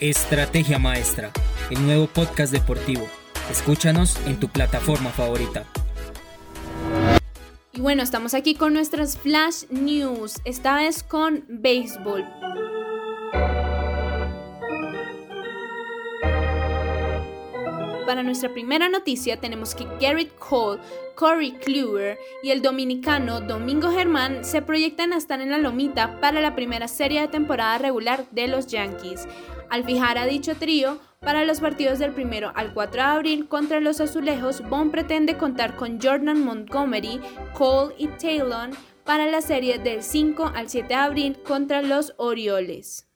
Estrategia Maestra, el nuevo podcast deportivo. Escúchanos en tu plataforma favorita. Y bueno, estamos aquí con nuestras Flash News, esta vez con béisbol. Para nuestra primera noticia tenemos que Garrett Cole, Corey Kluwer y el dominicano Domingo Germán se proyectan a estar en la lomita para la primera serie de temporada regular de los Yankees. Al fijar a dicho trío, para los partidos del 1 al 4 de abril contra los azulejos, Bond pretende contar con Jordan Montgomery, Cole y Taylor para la serie del 5 al 7 de abril contra los Orioles.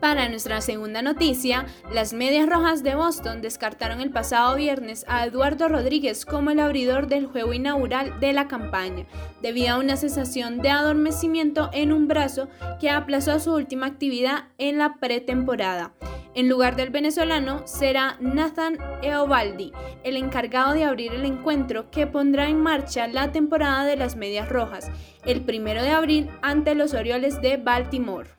Para nuestra segunda noticia, las Medias Rojas de Boston descartaron el pasado viernes a Eduardo Rodríguez como el abridor del juego inaugural de la campaña, debido a una sensación de adormecimiento en un brazo que aplazó su última actividad en la pretemporada. En lugar del venezolano será Nathan Eovaldi, el encargado de abrir el encuentro que pondrá en marcha la temporada de las Medias Rojas, el primero de abril ante los Orioles de Baltimore.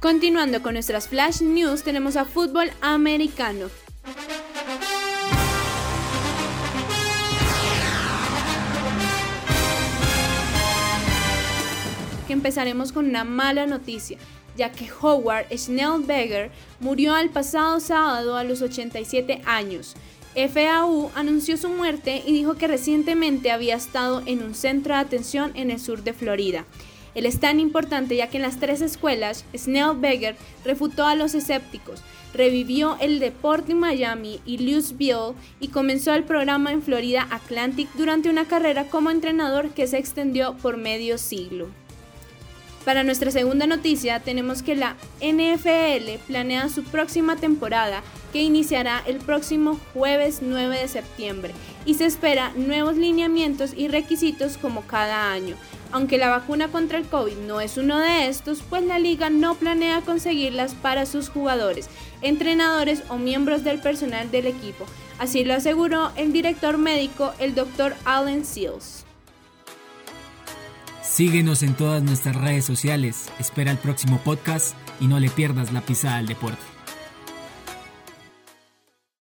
Continuando con nuestras flash news, tenemos a fútbol americano. Que empezaremos con una mala noticia, ya que Howard Schnellberger murió el pasado sábado a los 87 años. FAU anunció su muerte y dijo que recientemente había estado en un centro de atención en el sur de Florida. Él es tan importante ya que en las tres escuelas, Snellberger refutó a los escépticos, revivió el deporte en Miami y Louisville y comenzó el programa en Florida Atlantic durante una carrera como entrenador que se extendió por medio siglo. Para nuestra segunda noticia tenemos que la NFL planea su próxima temporada que iniciará el próximo jueves 9 de septiembre y se espera nuevos lineamientos y requisitos como cada año. Aunque la vacuna contra el COVID no es uno de estos, pues la liga no planea conseguirlas para sus jugadores, entrenadores o miembros del personal del equipo. Así lo aseguró el director médico, el Dr. Allen Seals. Síguenos en todas nuestras redes sociales, espera el próximo podcast y no le pierdas la pisada al deporte.